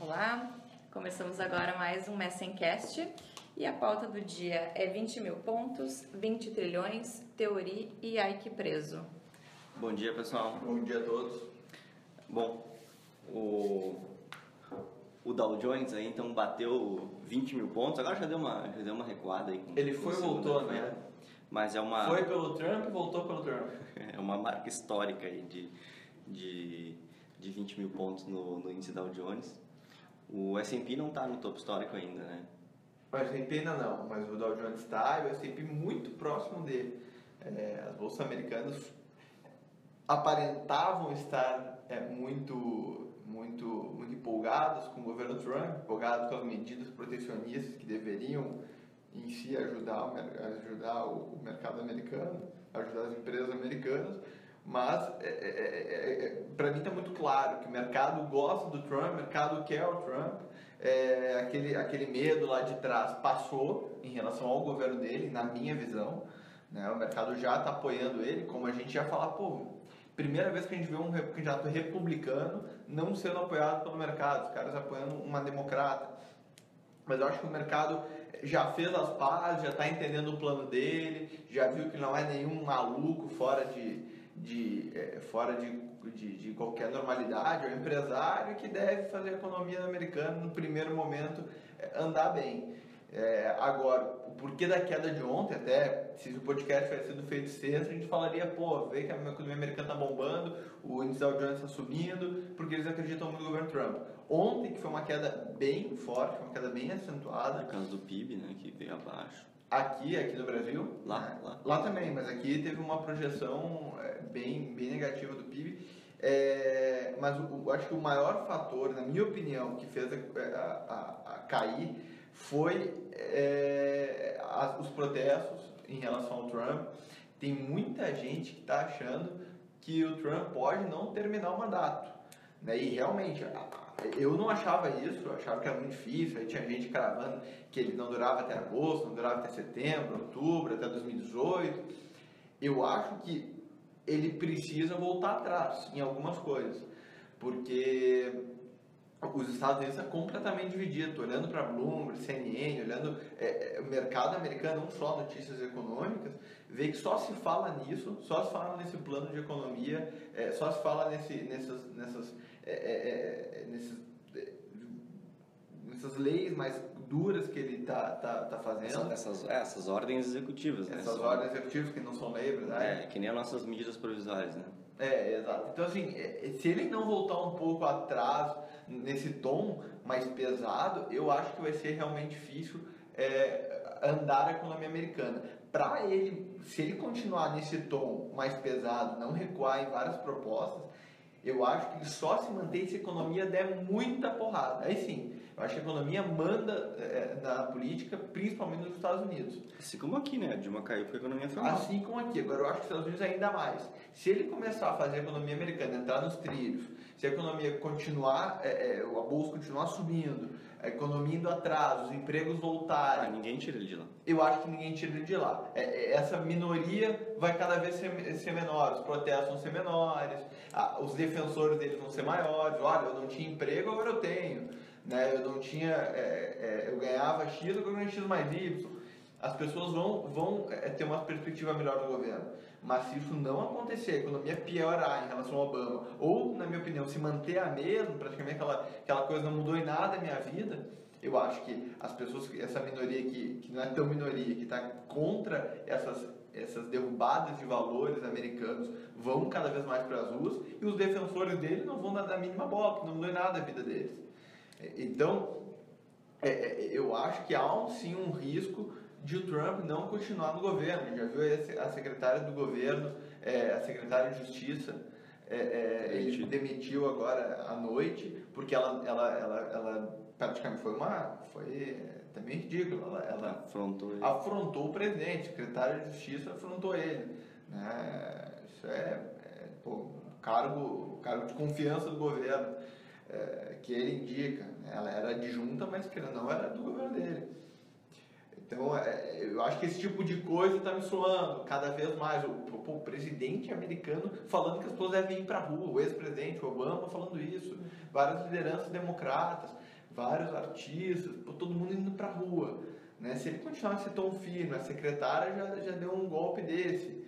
Olá, começamos agora mais um Messencast e a pauta do dia é 20 mil pontos, 20 trilhões, teoria e Ike preso. Bom dia, pessoal. Bom dia a todos. Bom, o, o Dow Jones aí então bateu 20 mil pontos, agora já deu uma, já deu uma recuada aí. com- Ele foi e voltou, né? Mas é uma, Foi pelo Trump e voltou pelo Trump. é uma marca histórica aí de, de, de 20 mil pontos no, no índice Dow Jones. O S&P não está no topo histórico ainda, né? O S&P ainda não, mas o Dow Jones está e o S&P muito próximo dele. É, as bolsas americanas aparentavam estar é, muito, muito, muito empolgadas com o governo Trump, empolgadas com as medidas protecionistas que deveriam em si ajudar ajudar o mercado americano, ajudar as empresas americanas, mas é, para mim está muito claro que o mercado gosta do Trump, o mercado quer o Trump, é, aquele, aquele medo lá de trás passou em relação ao governo dele, na minha visão, né? o mercado já está apoiando ele, como a gente já fala, pô, primeira vez que a gente vê um candidato republicano não sendo apoiado pelo mercado, os caras apoiando uma democrata. Mas eu acho que o mercado já fez as pazes, já está entendendo o plano dele, já viu que não é nenhum maluco fora de, de, eh, fora de, de, de qualquer normalidade, é um empresário que deve fazer a economia americana no primeiro momento eh, andar bem. É, agora, o porquê da queda de ontem, até se o podcast tivesse sido feito sexta, a gente falaria, pô, vê que a economia americana está bombando, o índice Dow Jones está subindo, porque eles acreditam muito no governo Trump. Ontem, que foi uma queda bem forte, uma queda bem acentuada, Por causa do PIB, né, que veio abaixo. aqui, aqui no Brasil, Lá, né? lá. lá também, mas aqui teve uma projeção é, bem, bem negativa do PIB. É, mas o, acho que o maior fator, na minha opinião, que fez a, a- a cair foi é, as- os protestos em relação ao Trump. Tem muita gente que está achando que o Trump pode não terminar o mandato. Né? E realmente, a- a- eu não achava isso, eu achava que era muito difícil. Aí tinha gente cravando que ele não durava até agosto, não durava até setembro, outubro, até 2018. Eu acho que ele precisa voltar atrás em algumas coisas, porque os Estados Unidos estão completamente divididos. Tô olhando para Bloomberg, CNN, olhando é, é, o mercado americano, não só notícias econômicas, vê que só se fala nisso, só se fala nesse plano de economia, é, só se fala nesse, nessas, nessas, é, é, é, nesses, é, nessas leis mais duras que ele tá, tá, tá fazendo. Essas, essas, é, ordens executivas, né? Essas são- ordens executivas que não são lei, verdade? É, que nem as nossas medidas provisórias, né? É, exato. Então, assim, é, se ele não voltar um pouco atrás nesse tom mais pesado, eu acho que vai ser realmente difícil é, andar a economia americana. Para ele, se ele continuar nesse tom mais pesado, não recuar em várias propostas, eu acho que ele só se mantém se a economia der muita porrada. Aí sim, eu acho que a economia manda é, na política, principalmente nos Estados Unidos. Assim como aqui, né? A Dilma caiu porque a economia foi mal. Assim como aqui. Agora, eu acho que os Estados Unidos ainda mais. Se ele começar a fazer a economia americana entrar nos trilhos, se a economia continuar, é, é, a bolsa continuar subindo, a economia indo atrás, os empregos Ah, voltarem, ninguém tira ele de lá. eu acho que ninguém tira ele de lá. É, é, essa minoria vai cada vez ser, ser menor, os protestos vão ser menores, a- os defensores deles vão ser maiores. Olha, eu não tinha emprego, agora eu tenho. Né? Eu não tinha, é, é, eu ganhava X, agora eu ganho X mais Y. As pessoas vão, vão ter uma perspectiva melhor do governo. Mas se isso não acontecer, a economia piorar em relação ao Obama, ou, na minha opinião, se manter a mesma, praticamente aquela, aquela coisa não mudou em nada a minha vida, eu acho que as pessoas, essa minoria que, que não é tão minoria, que está contra essas, essas derrubadas de valores americanos, vão cada vez mais para as ruas, e os defensores dele não vão dar a mínima bola, que não mudou em nada a vida deles. Então, é, é, eu acho que há um, sim um risco de o Trump não continuar no governo. Já viu a secretária do governo, é, a secretária de Justiça, é, é, ele demitiu agora à noite, porque ela, ela, ela, ela praticamente foi uma. Foi é, também ridículo. Ela, ela Afrontou ele. afrontou o presidente, o secretário de Justiça afrontou ele. Né? Isso é, é pô, um cargo, um cargo de confiança do governo é, que ele indica. né? Ela era adjunta, mas que não era do governo dele. Então é, eu acho que esse tipo de coisa está me soando cada vez mais. O, o, o presidente americano falando que as pessoas devem ir para a rua, o ex-presidente Obama falando isso, várias lideranças democratas, vários artistas, todo mundo indo para a rua. Né? Se ele ser tão firme, a secretária já, já deu um golpe desse.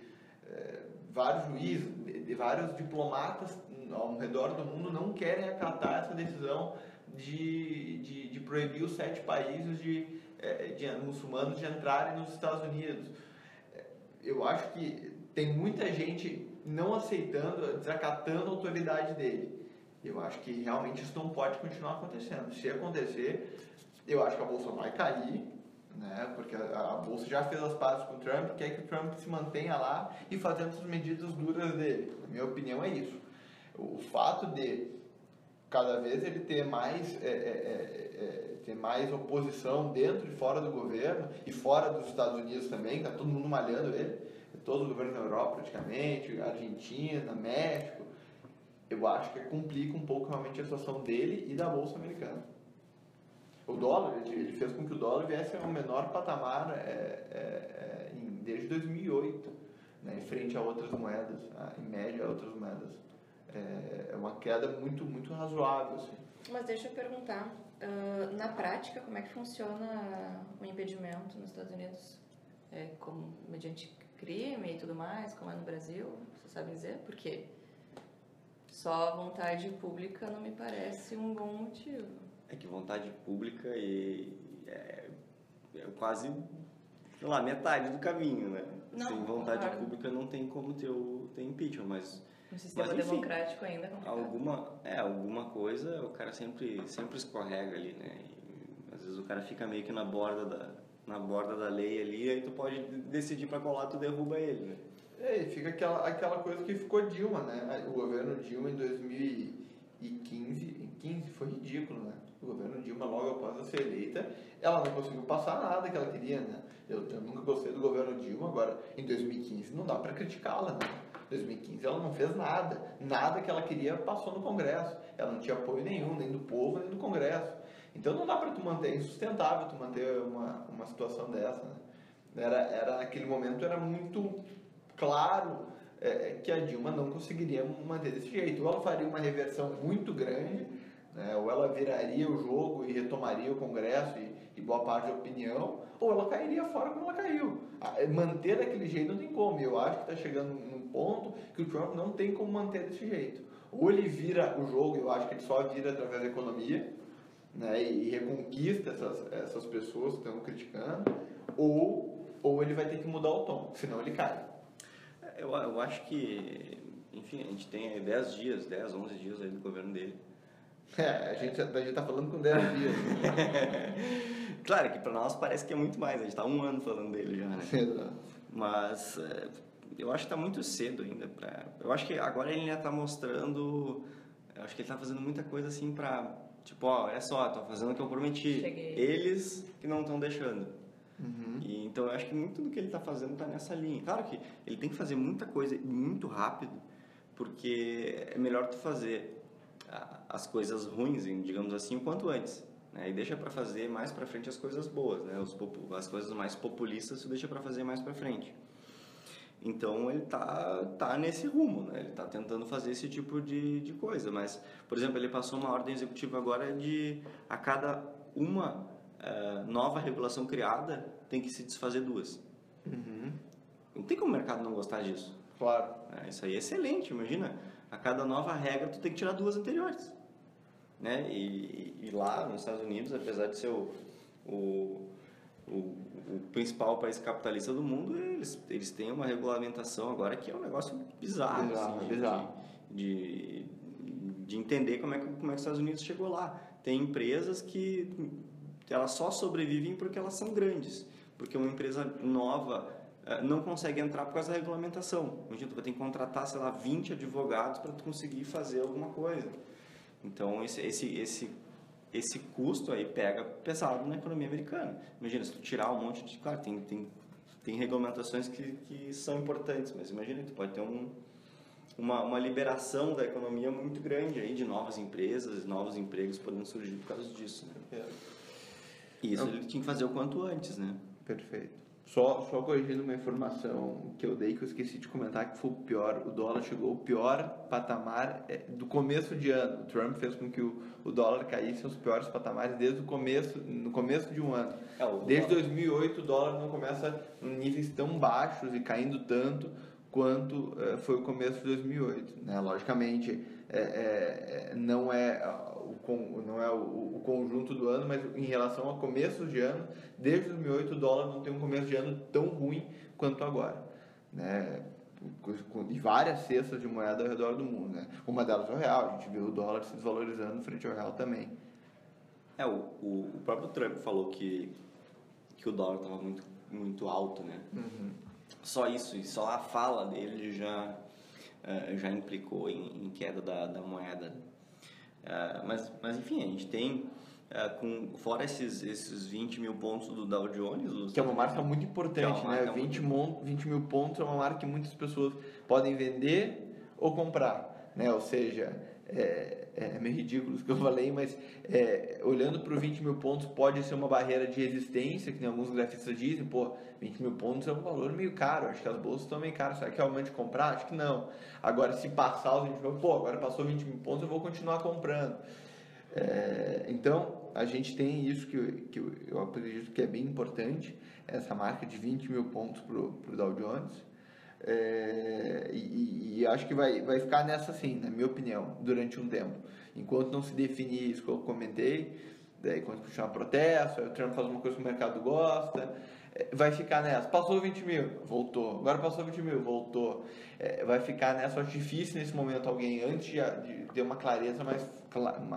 É, vários juízes, de, de vários diplomatas ao redor do mundo não querem acatar essa decisão de, de, de proibir os sete países de, de muçulmanos de entrarem nos Estados Unidos. É, Eu acho que tem muita gente não aceitando, desacatando a autoridade dele. Eu acho que realmente isso não pode continuar acontecendo. Se acontecer, eu acho que a bolsa vai cair, né? Porque a, a bolsa já fez as pazes com o Trump, quer que o Trump se mantenha lá e fazendo as medidas duras dele. Na minha opinião é isso. O fato de cada vez ele ter mais é, é, é, é, ter mais oposição dentro e fora do governo e fora dos Estados Unidos também, tá todo mundo malhando ele, todos os governos da Europa praticamente, Argentina, México, eu acho que complica um pouco realmente a situação dele e da bolsa americana. O dólar, ele fez com que o dólar viesse ao menor patamar é, é, é, desde 2008, né, em frente a outras moedas, em média a outras moedas. É, uma queda muito, muito razoável. Assim. Mas deixa eu perguntar, ah, na prática, como é que funciona o impedimento nos Estados Unidos? É como mediante crime e tudo mais, como é no Brasil? Você sabe dizer? Por quê? Só vontade pública não me parece um bom motivo. É que vontade pública e é, é quase, sei lá, metade do caminho, né? Não, Sem vontade concordo. pública não tem como ter, o, ter impeachment, mas No sistema Mas, enfim, democrático ainda é complicado. alguma, é, alguma coisa o cara sempre, sempre escorrega ali, né? E, às vezes o cara fica meio que na borda da, na borda da lei ali, aí tu pode decidir pra colar, tu derruba ele, né? É, e fica aquela, aquela coisa que ficou Dilma, né? O governo Dilma em 2015, em 15 foi ridículo, né? O governo Dilma, logo após ser eleita, ela não conseguiu passar nada que ela queria, né? Eu, eu nunca gostei do governo Dilma, agora em 2015 não dá para criticá-la, né? 2015 ela não fez nada, nada que ela queria passou no Congresso. Ela não tinha apoio nenhum, nem do povo, nem do Congresso. Então não dá para tu manter, é insustentável tu manter uma, uma situação dessa, né? Era, era, naquele momento era muito claro é, que a Dilma não conseguiria manter desse jeito. Ou ela faria uma reversão muito grande, né, ou ela viraria o jogo e retomaria o Congresso e, e boa parte da opinião, ou ela cairia fora como ela caiu. Manter daquele jeito não tem como. Eu acho que está chegando ponto que o Trump não tem como manter desse jeito. Ou ele vira o jogo, eu acho que ele só vira através da economia, né, e reconquista essas, essas pessoas que estão criticando, ou, ou ele vai ter que mudar o tom, senão ele cai. Eu, eu acho que, enfim, a gente tem aí 10 dias, 10, 11 dias aí do governo dele. É, a gente, a gente tá falando com 10 dias. claro que pra nós parece que é muito mais, a gente tá um ano falando dele já, né? Mas é, eu acho que tá muito cedo ainda pra... Eu acho que agora ele já tá mostrando... Eu acho que ele tá fazendo muita coisa assim pra... Tipo, ó, olha só, tô fazendo o que eu prometi. Cheguei. Eles que não estão deixando. Uhum. E, então eu acho que muito do que ele está fazendo está nessa linha. Claro que ele tem que fazer muita coisa muito rápido, porque é melhor tu fazer as coisas ruins, digamos assim, o quanto antes. Né? E deixa para fazer mais para frente as coisas boas, né? Os as coisas mais populistas tu deixa para fazer mais para frente. Então ele tá, tá nesse rumo, né? Ele tá tentando fazer esse tipo de, de coisa. Mas, por exemplo, ele passou uma ordem executiva agora de a cada uma eh, nova regulação criada tem que se desfazer duas. Uhum. Não tem como o mercado não gostar disso. Claro. né? Isso aí é excelente, imagina. A cada nova regra tu tem que tirar duas anteriores. Né? E, e lá nos Estados Unidos, apesar de ser o, o, o, o principal país capitalista do mundo, eles, eles têm uma regulamentação agora que é um negócio bizarro. Bizarro, assim, de- bizarro. De, de entender como é, que, como é que os Estados Unidos chegou lá. Tem empresas que elas só sobrevivem porque elas são grandes. Porque uma empresa nova eh, não consegue entrar por causa da regulamentação. Imagina, tu vai ter que contratar, sei lá, 20 advogados para tu conseguir fazer alguma coisa. Então, esse, esse, esse, esse custo aí pega pesado na economia americana. Imagina, se tu tirar um monte de... Claro, tem, tem, tem regulamentações que, que são importantes, mas imagina, tu pode ter um, uma, uma liberação da economia muito grande aí de novas empresas, novos empregos podendo surgir por causa disso, né? É. Isso ele tinha que fazer o quanto antes, né? Perfeito. Só, só corrigindo uma informação que eu dei que eu esqueci de comentar que foi o pior. O dólar chegou ao pior patamar é, do começo de ano. O Trump fez com que o, o dólar caísse aos piores patamares desde o começo, no começo de um ano. É, Desde dólar- 2008 o dólar não começa em níveis tão baixos e caindo tanto quanto eh, foi o começo de 2008. Né? Logicamente, é, é, é, não é, o, não é o, o conjunto do ano, mas em relação a começos de ano, desde 2008 o dólar não tem um começo de ano tão ruim quanto agora. Né? E várias cestas de moeda ao redor do mundo. Né? Uma delas é o real, a gente viu o dólar se desvalorizando frente ao real também. É, o, o, o próprio Trump falou que, que o dólar estava muito, muito alto, né? Só isso, e só a fala dele já, eh, já implicou em, em queda da, da moeda. Eh, mas, mas enfim, a gente tem, eh, com, fora esses, esses 20 mil pontos do Dow Jones... Que é uma marca muito importante, é uma né? marca 20, muito- mon, 20 mil pontos é uma marca que muitas pessoas podem vender ou comprar, né? Ou seja, é, é meio ridículo isso que eu falei, mas é, olhando para os 20 mil pontos pode ser uma barreira de resistência, que nem alguns grafistas dizem, pô, 20 mil pontos é um valor meio caro, acho que as bolsas estão meio caras, será que é o momento de comprar? Acho que não. Agora, se passar os 20 mil, pô, agora passou 20 mil pontos, eu vou continuar comprando. É, então, a gente tem isso que, que eu acredito que é bem importante, essa marca de 20 mil pontos para o Dow Jones. É, e, e- acho que vai, vai ficar nessa assim, na minha opinião, durante um tempo. Enquanto não se definir isso que eu comentei, daí quando continuar protesto, aí o Trump faz uma coisa que o mercado gosta, é, vai ficar nessa. Passou 20 mil, voltou. Agora passou 20 mil, voltou. É, vai ficar nessa. Acho difícil nesse momento alguém, antes de, de ter uma clareza mais,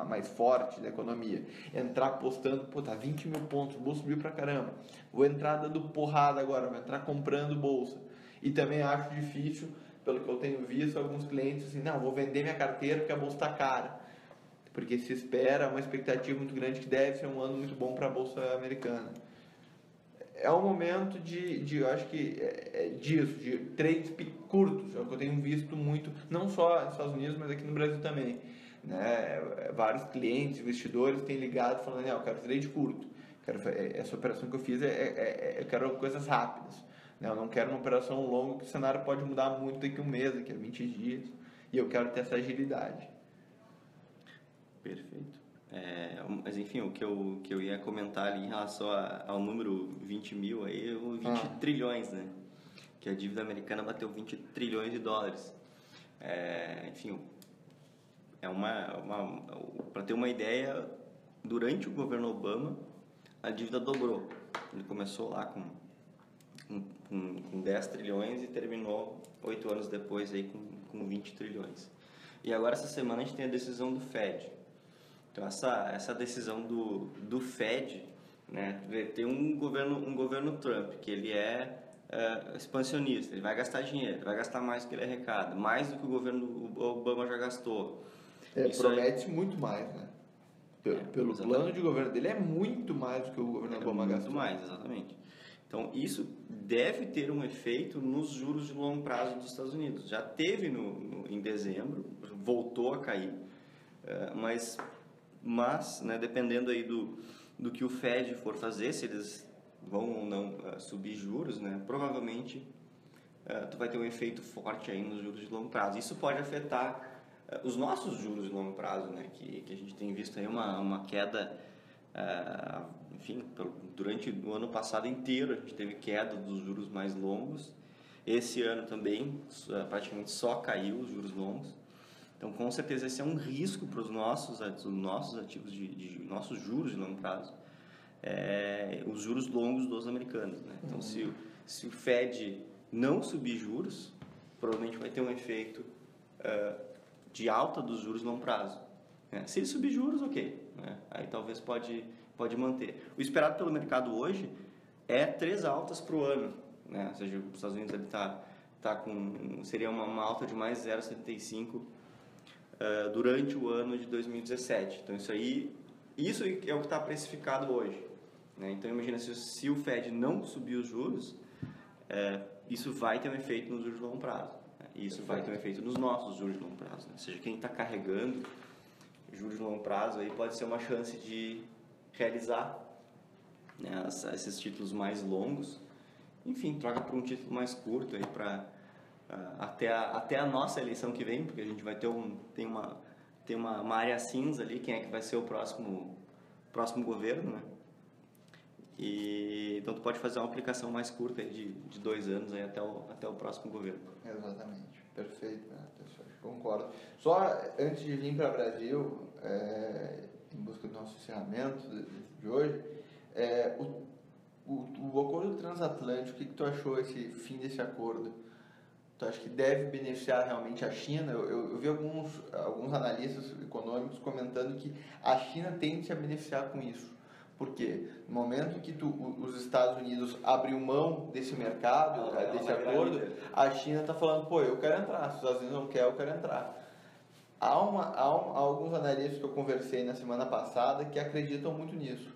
mais forte da economia, entrar postando, pô, tá 20 mil pontos, o bolso subiu pra caramba. Vou entrar dando porrada agora, vou entrar comprando bolsa. E também acho difícil, pelo que eu tenho visto, alguns clientes assim, não, vou vender minha carteira porque a bolsa está cara. Porque se espera uma expectativa muito grande que deve ser um ano muito bom para a bolsa americana. É um momento de, de eu acho que é, é disso, de trades curtos, é o que eu tenho visto muito, não só nos Estados Unidos, mas aqui no Brasil também. Né? Vários clientes, investidores têm ligado falando, não, eu quero trade curto. Quero, é- essa operação que eu fiz, é, é- é- eu quero coisas rápidas. Eu não quero uma operação longa, que o cenário pode mudar muito daqui a um mês, daqui a 20 dias. E eu quero ter essa agilidade. Perfeito. É, mas enfim, o que eu, que eu ia comentar ali em relação a- ao número 20 mil aí, o 20 Ah. trilhões, né? Que a dívida americana bateu 20 trilhões de dólares. É, enfim, é uma, uma para ter uma ideia, durante o governo Obama, a dívida dobrou. Ele começou lá com, com, com, com 10 trilhões e terminou oito anos depois aí com, com 20 trilhões. E agora essa semana a gente tem a decisão do Fed. Então essa, essa decisão do, do Fed, né, tem um governo, um governo Trump que ele é, é, expansionista, ele vai gastar dinheiro, vai gastar mais do que ele arrecada, mais do que o governo Obama já gastou. É, Isso aí- promete muito mais, né? Pelo, É, pelo plano de governo dele, é muito mais do que o governo É Obama muito gastou. mais, exatamente. Então, isso deve ter um efeito nos juros de longo prazo dos Estados Unidos. Já teve no, no- em dezembro, voltou a cair, eh, mas, mas né, dependendo aí do, do que o Fed for fazer, se eles vão ou não eh, subir juros, né, provavelmente eh, tu vai ter um efeito forte aí nos juros de longo prazo. Isso pode afetar os nossos juros de longo prazo, né, que, que a gente tem visto aí uma, uma queda, eh, enfim, durante o ano passado inteiro a gente teve queda dos juros mais longos. Esse ano também eh, praticamente só caiu os juros longos. Então, com certeza, esse é um risco para os nossos, os nossos ativos, de, de- nossos juros de longo prazo, é, os juros longos dos americanos. Né? Então, se, o- se o Fed não subir juros, provavelmente vai ter um efeito eh, de alta dos juros longo prazo. né? Se ele subir juros, ok. né? Aí talvez pode, pode manter. O esperado pelo mercado hoje é três altas para o ano. Né? Ou seja, os Estados Unidos está tá com... Seria uma, uma alta de mais 0,75 eh, durante o ano de 2017. Então, isso aí... Isso é o que está precificado hoje. né? Então, imagina, se, se o Fed não subir os juros, é, isso vai ter um efeito nos juros de longo prazo. né? E isso vai ter um efeito nos nossos juros de longo prazo. né? Ou seja, quem está carregando juros de longo prazo aí pode ser uma chance de realizar né, esses títulos mais longos. Enfim, troca por um título mais curto aí para até a, até a nossa eleição que vem, porque a gente vai ter um tem uma tem uma, uma área cinza ali, quem é que vai ser o próximo próximo governo, né? E então tu pode fazer uma aplicação mais curta de, de dois anos aí até o até o próximo governo. Exatamente, perfeito, né? Concordo. Só antes de vir para o Brasil, é, em busca do nosso encerramento de, hoje, é, o, o, o acordo transatlântico, o que, que tu achou esse fim desse acordo? Tu acha que deve beneficiar realmente a China? Eu, eu, eu vi alguns, alguns analistas econômicos comentando que a China tende a beneficiar com isso. Por quê? No momento que tu, os Estados Unidos abriu mão desse mercado, desse acordo, a China está falando, pô, eu quero entrar. Se os Estados Unidos não querem, eu quero entrar. Há, uma, há, um- há alguns analistas que eu conversei na semana passada que acreditam muito nisso.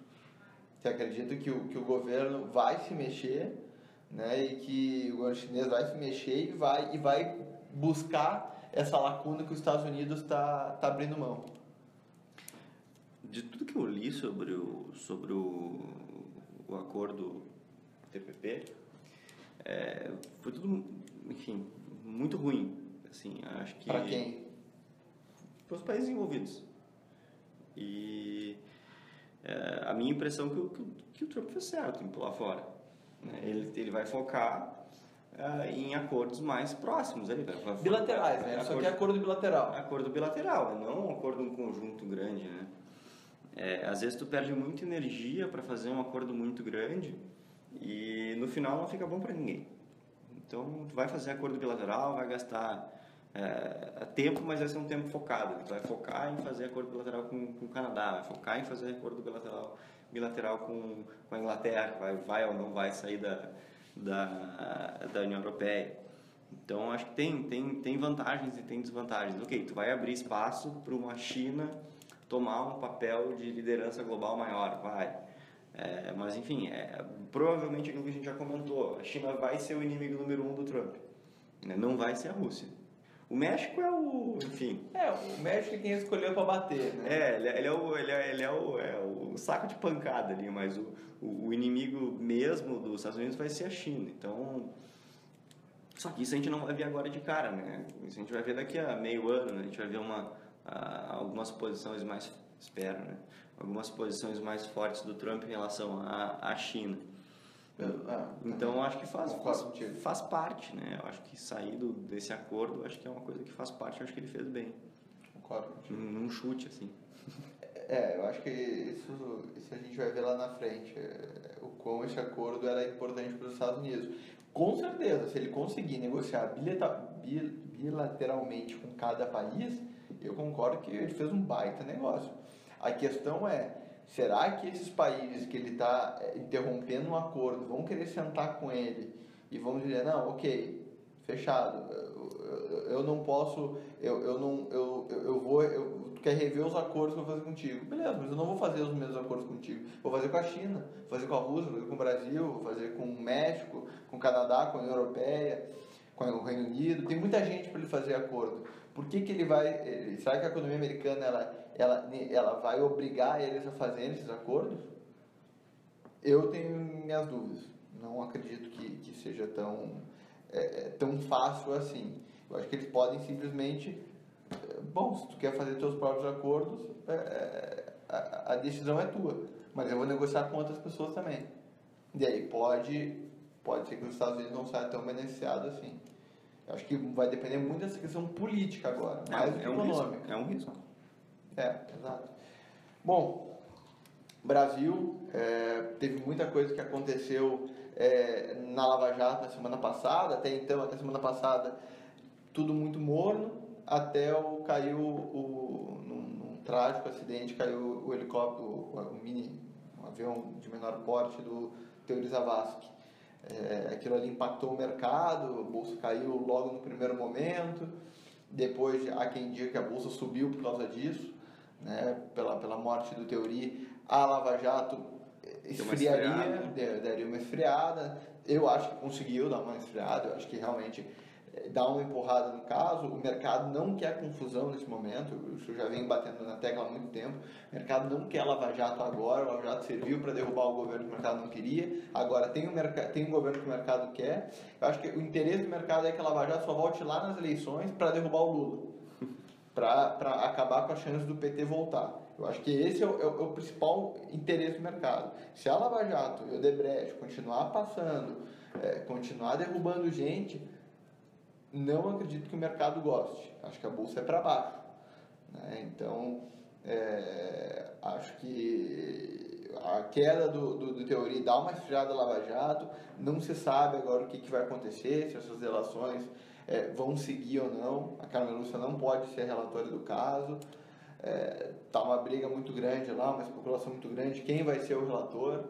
Que acreditam que o, que o governo vai se mexer, né, e que o governo chinês vai se mexer e vai, e vai buscar essa lacuna que os Estados Unidos está tá abrindo mão. De tudo que eu li sobre o, sobre o, o acordo TPP, é, foi tudo, enfim, muito ruim. Assim, acho que Para quem? Para os países envolvidos. E é, a minha impressão é que, o- que, o- Trump fez certo em pular fora. né? Ele, ele vai focar é, em acordos mais próximos. Ele vai, vai focar- Bilaterais, né? Só acordo- que é acordo bilateral. acordo bilateral, né? não um acordo em conjunto grande, né? É, às vezes tu perde muita energia para fazer um acordo muito grande e no final não fica bom para ninguém. Então tu vai fazer acordo bilateral, vai gastar é, tempo, mas vai ser um tempo focado. Tu vai focar em fazer acordo bilateral com, com o Canadá, vai focar em fazer acordo bilateral, bilateral com, com a Inglaterra, vai, vai ou não vai sair da, da, da União Europeia. Então acho que tem, tem, tem vantagens e tem desvantagens. Ok, tu vai abrir espaço para uma China tomar um papel de liderança global maior, vai. É, mas enfim, é, provavelmente aquilo que a gente já comentou, a China vai ser o inimigo número um do Trump, né? não vai ser a Rússia. O México é o, enfim, É, o México é quem escolheu para bater, né? é, ele, é- ele é, o, ele, é, ele é, o, é o saco de pancada ali, mas o, o, o inimigo mesmo dos Estados Unidos vai ser a China. Então, só que isso a gente não vai ver agora de cara, né? Isso a gente vai ver daqui a meio ano, né? A gente vai ver uma, algumas posições mais, espero, né? Algumas posições mais fortes do Trump em relação à, à China. Ah, Então, eu acho que faz, faz, faz parte, né? Eu acho que sair do, desse acordo, acho que é uma coisa que faz parte, acho que ele fez bem. concordo. Num, num chute, assim. É, eu acho que isso, isso a gente vai ver lá na frente. é, O quão esse acordo era importante para os Estados Unidos. Com certeza, se ele conseguir negociar bilateralmente com cada país, eu concordo que ele fez um baita negócio. A questão é, será que esses países que ele está interrompendo um acordo vão querer sentar com ele e vão dizer, não, ok, fechado, eu, eu- eu não posso, eu, eu não, eu, eu vou, eu, tu quer rever os acordos que eu vou fazer contigo. Beleza, mas eu não vou fazer os mesmos acordos contigo. Vou fazer com a China, vou fazer com a Rússia, vou fazer com o Brasil, vou fazer com o México, com o Canadá, com a União Europeia, com o Reino Unido. Tem muita gente para ele fazer acordo. Por que, que ele vai, eh, será que a economia americana, ela, ela, ela vai obrigar eles a fazerem esses acordos? Eu tenho minhas dúvidas. Não acredito que, que seja tão, é, é, tão fácil assim. Eu acho que eles podem simplesmente. é, Bom, se tu quer fazer teus próprios acordos, é, é, a, a decisão é tua. Mas eu vou negociar com outras pessoas também. E aí pode, pode ser que os Estados Unidos não saiam tão beneficiados assim. Eu acho que vai depender muito dessa questão política agora, mais do que é um risco. econômica. É um risco. É, exato. Bom, Brasil, é, teve muita coisa que aconteceu é, na Lava Jato na semana passada, até então, até semana passada, tudo muito morno, até o, caiu o, num, num trágico acidente, caiu o helicóptero, o, o mini, um avião de menor porte do Teori Zavascki. É, aquilo ali impactou o mercado, a bolsa caiu logo no primeiro momento, depois há quem diga que a bolsa subiu por causa disso, né, pela, pela morte do Teori, a Lava Jato esfriaria, da- daria uma esfriada. Eu acho que conseguiu dar uma esfriada, eu acho que realmente eh, dar uma empurrada no caso. O mercado não quer confusão nesse momento, isso já vem batendo na tecla há muito tempo. O mercado não quer Lava Jato agora, o Lava Jato serviu para derrubar o governo que o mercado não queria, agora tem um, tem um governo que o mercado quer. Eu acho que o interesse do mercado é que a Lava Jato só volte lá nas eleições para derrubar o Lula, para acabar com a chance do PT voltar. Eu acho que esse é o, é o, é o principal interesse do mercado. Se a Lava Jato e o Debrecht continuar passando, é, continuar derrubando gente, não acredito que o mercado goste. Acho que a bolsa é para baixo. Né? Então, é, acho que a queda do, do, do, dá uma esfriada Lava Jato. Não se sabe agora o que, que vai acontecer, se essas relações é, vão seguir ou não. A Carmen Lúcia não pode ser relatória do caso. É, tá uma briga muito grande lá, uma especulação muito grande. Quem vai ser o relator?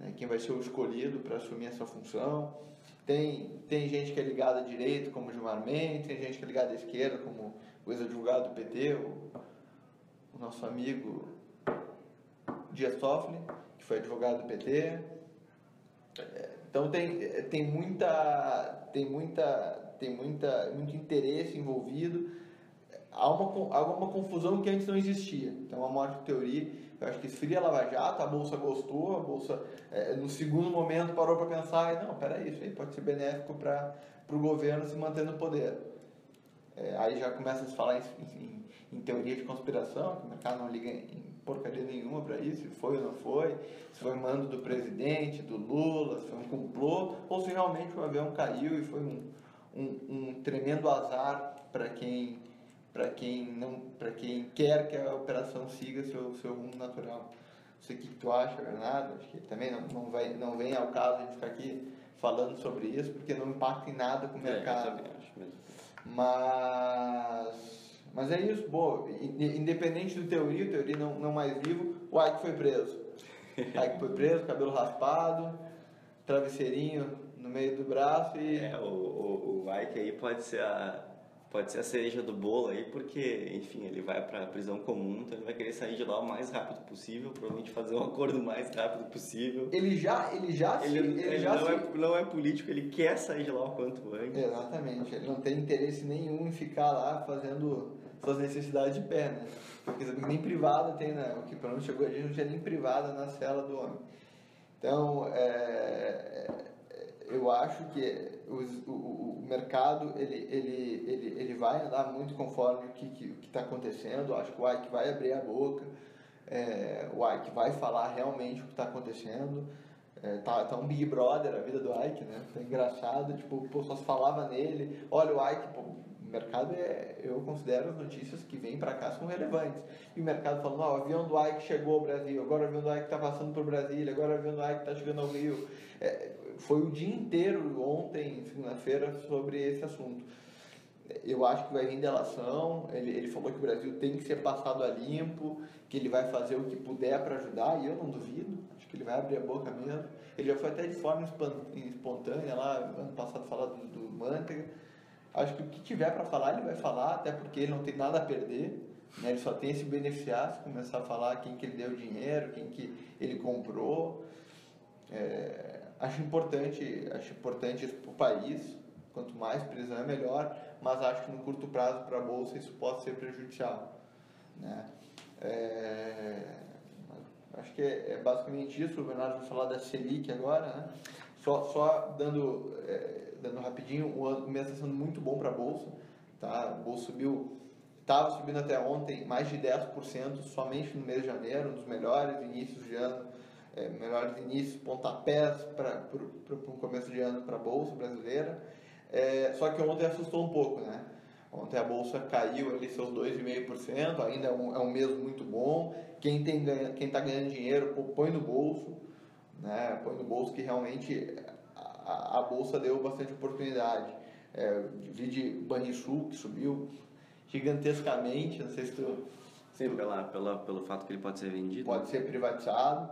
Né? Quem vai ser o escolhido para assumir essa função? Tem, tem gente que é ligada à direita, como o Gilmar Mendes, tem gente que é ligada à esquerda, como o ex-advogado do PT, o, o, nosso amigo Dias Toffoli, que foi advogado do PT. É, então tem, tem muita tem muita tem muita muito interesse envolvido há uma há uma confusão que antes não existia então a morte de teoria eu acho que esfria a Lava Jato, a Bolsa gostou, a Bolsa, é, no segundo momento, parou para pensar, não, peraí, isso aí pode ser benéfico para o governo se manter no poder. É, aí já começa a se falar em, em, em, teoria de conspiração, que o mercado não liga em porcaria nenhuma para isso, se foi ou não foi, se foi mando do presidente, do Lula, se foi um complô, ou se realmente o avião caiu e foi um, um, um tremendo azar para quem para quem não para quem quer que a operação siga seu seu rumo natural. Não sei o que tu acha, Bernardo. Acho que também não, não, vai, não vem ao caso gente ficar aqui falando sobre isso, porque não impacta em nada com o é, mercado. Eu acho mesmo. Mas, mas é isso, boa. Independente do teoria, o teoria não, não mais vivo, o Ike foi preso. O Ike foi preso, cabelo raspado, travesseirinho no meio do braço e. É, o, o, o Ike aí pode ser a pode ser a cereja do bolo aí, porque, enfim, ele vai para a prisão comum, então ele vai querer sair de lá o mais rápido possível, provavelmente fazer um acordo o mais rápido possível. Ele já, ele já, ele, se, ele, ele já não, se... é, não é político, ele quer sair de lá o quanto antes. Exatamente, ele não tem interesse nenhum em ficar lá fazendo suas necessidades de pé, né? Porque nem privada tem, né? O que pelo menos chegou a gente não tinha nem privada na cela do homem. Então, é, eu acho que os, o, o, mercado ele, ele, ele, ele vai andar muito conforme o que está acontecendo. Eu acho que o Ike vai abrir a boca, é, o Ike vai falar realmente o que está acontecendo. É, tá, tá um Big Brother a vida do Ike, né? Tá engraçado, tipo, só se falava nele. Olha, o Ike, pô, o mercado é. Eu considero as notícias que vêm para cá são relevantes. E o mercado falando, o avião do Ike chegou ao Brasil, agora o avião do Ike está passando por Brasília, agora o avião do Ike está chegando ao Rio. É, foi o dia inteiro ontem, segunda-feira, sobre esse assunto. Eu acho que vai vir delação. Ele, ele falou que o Brasil tem que ser passado a limpo, que ele vai fazer o que puder para ajudar, e eu não duvido. Acho que ele vai abrir a boca mesmo. Ele já foi até de forma espontânea lá, ano passado, falar do, do. Acho que o que tiver para falar, ele vai falar, até porque ele não tem nada a perder. Né? Ele só tem a se beneficiar se começar a falar quem que ele deu dinheiro, quem que ele comprou. É, Acho importante, acho importante isso para o país. Quanto mais prisão é melhor, mas acho que no curto prazo para a bolsa isso pode ser prejudicial, né? É, acho que é, é, basicamente isso. O Bernardo vai falar da Selic agora, né? Só, só dando, é, dando rapidinho, o mês está sendo muito bom para a bolsa, tá? Bolsa subiu, estava subindo até ontem mais de 10% somente no mês de janeiro, um dos melhores inícios de ano é, melhores inícios, pontapés para um começo de ano para a Bolsa brasileira. É, só que ontem assustou um pouco, né? Ontem a Bolsa caiu ali seus 2,5%, ainda é um, é um mês muito bom. Quem está quem tá ganhando dinheiro, põe no bolso, né? põe no bolso que realmente a, a Bolsa deu bastante oportunidade. É, vi de Banrisul, que subiu gigantescamente, não sei se tu... Sim, pela, pela, pelo fato que ele pode ser vendido. Pode ser privatizado.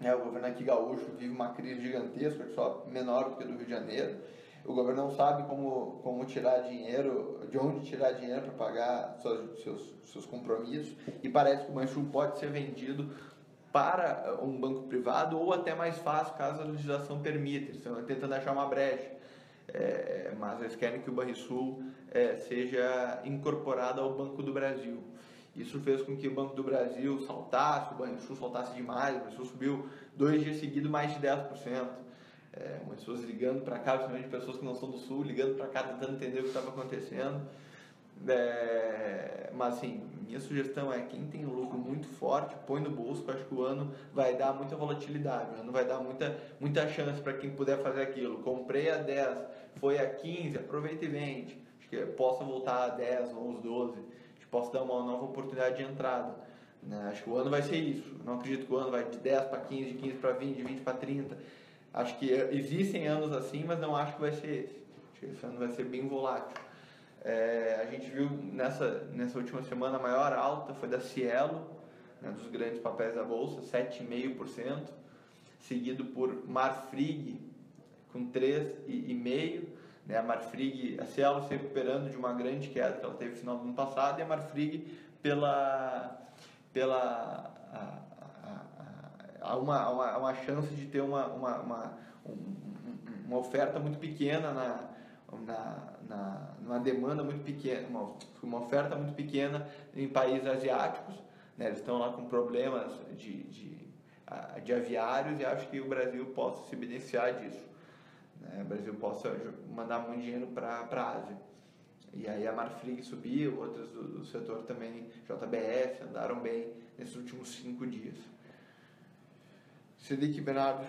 É, o governo aqui gaúcho vive uma crise gigantesca, só menor do que do Rio de Janeiro. O governo não sabe como, como tirar dinheiro, de onde tirar dinheiro para pagar seus, seus, seus compromissos. E parece que o Banchum pode ser vendido para um banco privado ou até mais fácil caso a legislação permita. Eles estão tentando achar uma brecha. é, mas eles querem que o Banrisul é, seja incorporado ao Banco do Brasil. Isso fez com que o Banco do Brasil saltasse, o Banrisul saltasse demais, o Banrisul subiu dois dias seguidos mais de 10%. É, muitas pessoas ligando para cá, principalmente pessoas que não são do Sul, ligando para cá tentando entender o que estava acontecendo. É, mas assim, minha sugestão é quem tem um lucro muito forte, põe no bolso, acho que o ano vai dar muita volatilidade, o ano vai dar muita, muita chance para quem puder fazer aquilo. Comprei a 10, foi a 15, aproveita e vende. Acho que possa voltar a 10, 11, 12, que possa dar uma nova oportunidade de entrada. Né? Acho que o ano vai ser isso. Não acredito que o ano vai de 10 para 15, de 15 para 20, de 20 para 30. Acho que existem anos assim, mas não acho que vai ser esse. Acho que esse ano vai ser bem volátil. É, a gente viu nessa, nessa última semana a maior alta foi da Cielo, né, dos grandes papéis da Bolsa, 7,5%, seguido por Marfrig, com 3,5%. Né, a Marfrig, a Cielo se recuperando de uma grande queda que ela teve no final do ano passado, e a Marfrig pela, pela a, a, a, uma, uma, uma chance de ter uma, uma, uma, uma oferta muito pequena na, na, na, numa demanda muito pequena, uma, uma oferta muito pequena em países asiáticos. Né? Eles estão lá com problemas de, de, de aviários e acho que o Brasil possa se beneficiar disso. Né? O Brasil possa mandar muito dinheiro para a Ásia. E aí a Marfrig subiu, outras do, do setor também, JBS, andaram bem nesses últimos cinco dias. Selic Bernardo.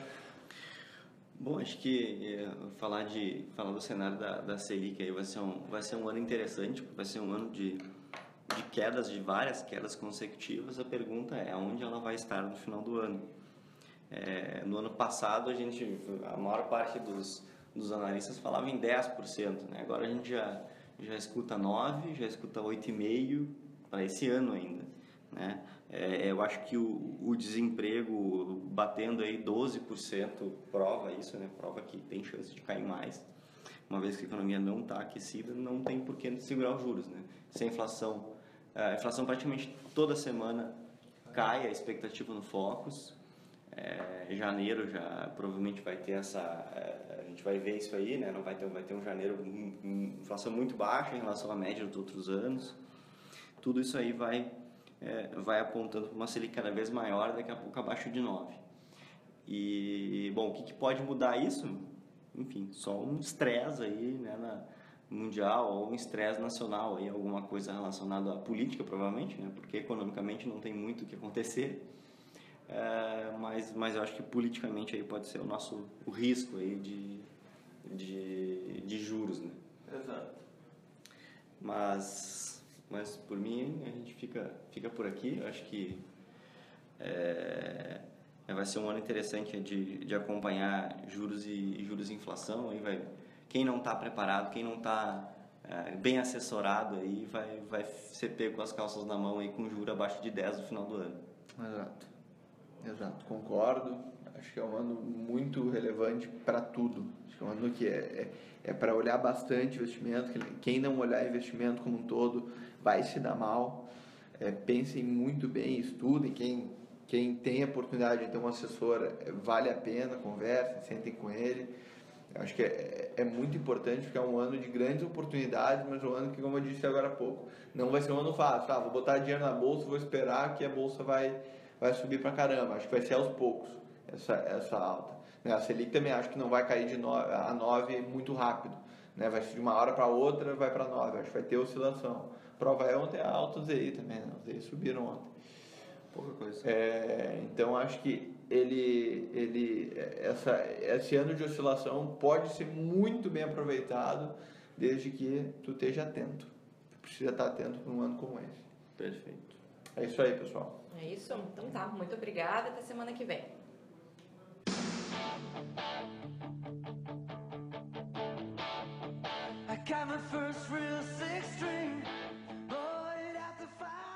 Bom, acho que é, falar de falar do cenário da, da Selic aí vai ser um vai ser um ano interessante, vai ser um ano de, de quedas, de várias quedas consecutivas. A pergunta é aonde ela vai estar no final do ano. É, no ano passado a gente a maior parte dos, dos analistas falava em 10%, né? Agora a gente já já escuta 9, já escuta 8,5 para esse ano ainda, né? É, eu acho que o, o, desemprego batendo aí 12% prova isso, né? Prova que tem chance de cair mais. Uma vez que a economia não está aquecida, não tem por que segurar os juros, né? Se a inflação, a inflação praticamente toda semana cai, a expectativa no Focus. É, janeiro já provavelmente vai ter essa, é, a gente vai ver isso aí, né? Não vai ter, vai ter um janeiro inflação muito baixa em relação à média dos outros anos. Tudo isso aí vai é, vai apontando para uma Selic cada vez maior, daqui a pouco abaixo de 9. E, bom, o que, que pode mudar isso? Enfim, só um estresse aí, né, na mundial ou um estresse nacional aí, alguma coisa relacionada à política, provavelmente, né, porque economicamente não tem muito o que acontecer. É, mas, mas eu acho que politicamente aí pode ser o nosso o risco aí de, de, de juros, né? Exato. Mas mas por mim a gente fica, fica por aqui. Eu acho que é, vai ser um ano interessante de, de acompanhar juros e juros e inflação. Aí vai, quem não está preparado, quem não está é, bem assessorado aí vai, vai ser pego com as calças na mão aí com juros abaixo de 10 no final do ano. Exato. Exato, concordo. Acho que é um ano muito relevante para tudo. Acho que é um ano que é, é, é para olhar bastante investimento. Quem não olhar investimento como um todo vai se dar mal. É, pensem muito bem, estudem. Quem, quem tem a oportunidade de ter um assessor, é, vale a pena, conversem, sentem com ele. Acho que é, é, muito importante porque é um ano de grandes oportunidades, mas um ano que, como eu disse agora há pouco, não vai ser um ano fácil. Ah, vou botar dinheiro na bolsa, vou esperar que a bolsa vai, vai subir pra caramba. Acho que vai ser aos poucos essa, essa alta. Né? A Selic também acho que não vai cair de 9, a 9 muito rápido. Né? Vai ser de uma hora para outra, vai para 9. Acho que vai ter oscilação. Prova é ontem a alta do ZI também, né? Os ZI subiram ontem. Pouca coisa. É, então acho que ele, ele essa, esse ano de oscilação pode ser muito bem aproveitado desde que tu esteja atento. Tu precisa estar atento para um ano como esse. Perfeito. É isso aí, pessoal. É isso? Então tá, muito obrigada. Até semana que vem. I got my first real six string. fire.